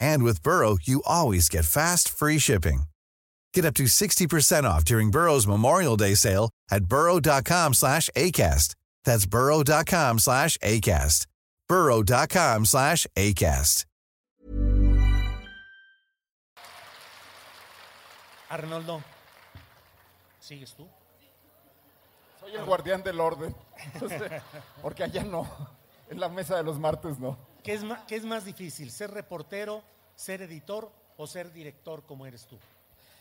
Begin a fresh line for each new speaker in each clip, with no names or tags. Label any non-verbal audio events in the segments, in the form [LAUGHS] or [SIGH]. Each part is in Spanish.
And with Burrow, you always get fast, free shipping. Get up to 60% off during Burrow's Memorial Day sale at burrow.com slash ACAST. That's burrow.com slash ACAST. burrow.com slash ACAST.
Arnoldo, ¿sigues tú?
Soy el guardián del orden. [LAUGHS] Entonces, porque allá no. En la mesa de los martes no.
¿Qué es, más, ¿Qué es más difícil, ser reportero, ser editor o ser director como eres tú?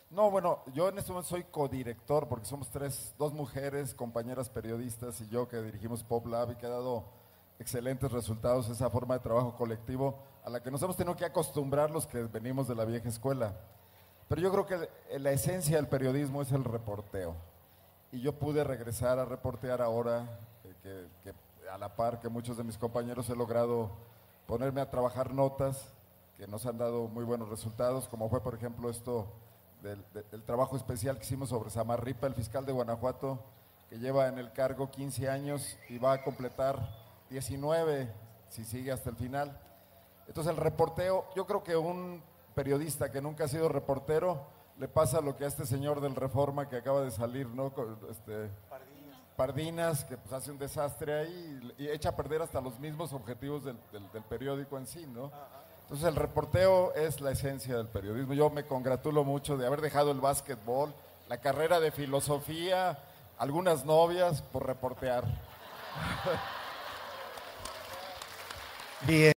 No, bueno, yo en este momento soy codirector porque somos tres, dos mujeres, compañeras periodistas y yo que dirigimos Pop Lab y que ha dado excelentes resultados esa forma de trabajo colectivo a la que nos hemos tenido que acostumbrar los que venimos de la vieja escuela. Pero yo creo que la esencia del periodismo es el reporteo. Y yo pude regresar a reportear ahora, eh, que, que a la par que muchos de mis compañeros he logrado ponerme a trabajar notas que nos han dado muy buenos resultados, como fue por ejemplo esto del, trabajo especial que hicimos sobre Samarripa, el fiscal de Guanajuato, que lleva en el cargo 15 años y va a completar 19 si sigue hasta el final. Entonces el reporteo, yo creo que un periodista que nunca ha sido reportero le pasa lo que a este señor del Reforma que acaba de salir, ¿no? Este, Pardinas, que pues, hace un desastre ahí y, echa a perder hasta los mismos objetivos del, del- del periódico en sí, ¿no? Entonces el reporteo es la esencia del periodismo. Yo me congratulo mucho de haber dejado el básquetbol, la carrera de filosofía, algunas novias por reportear.
Bien.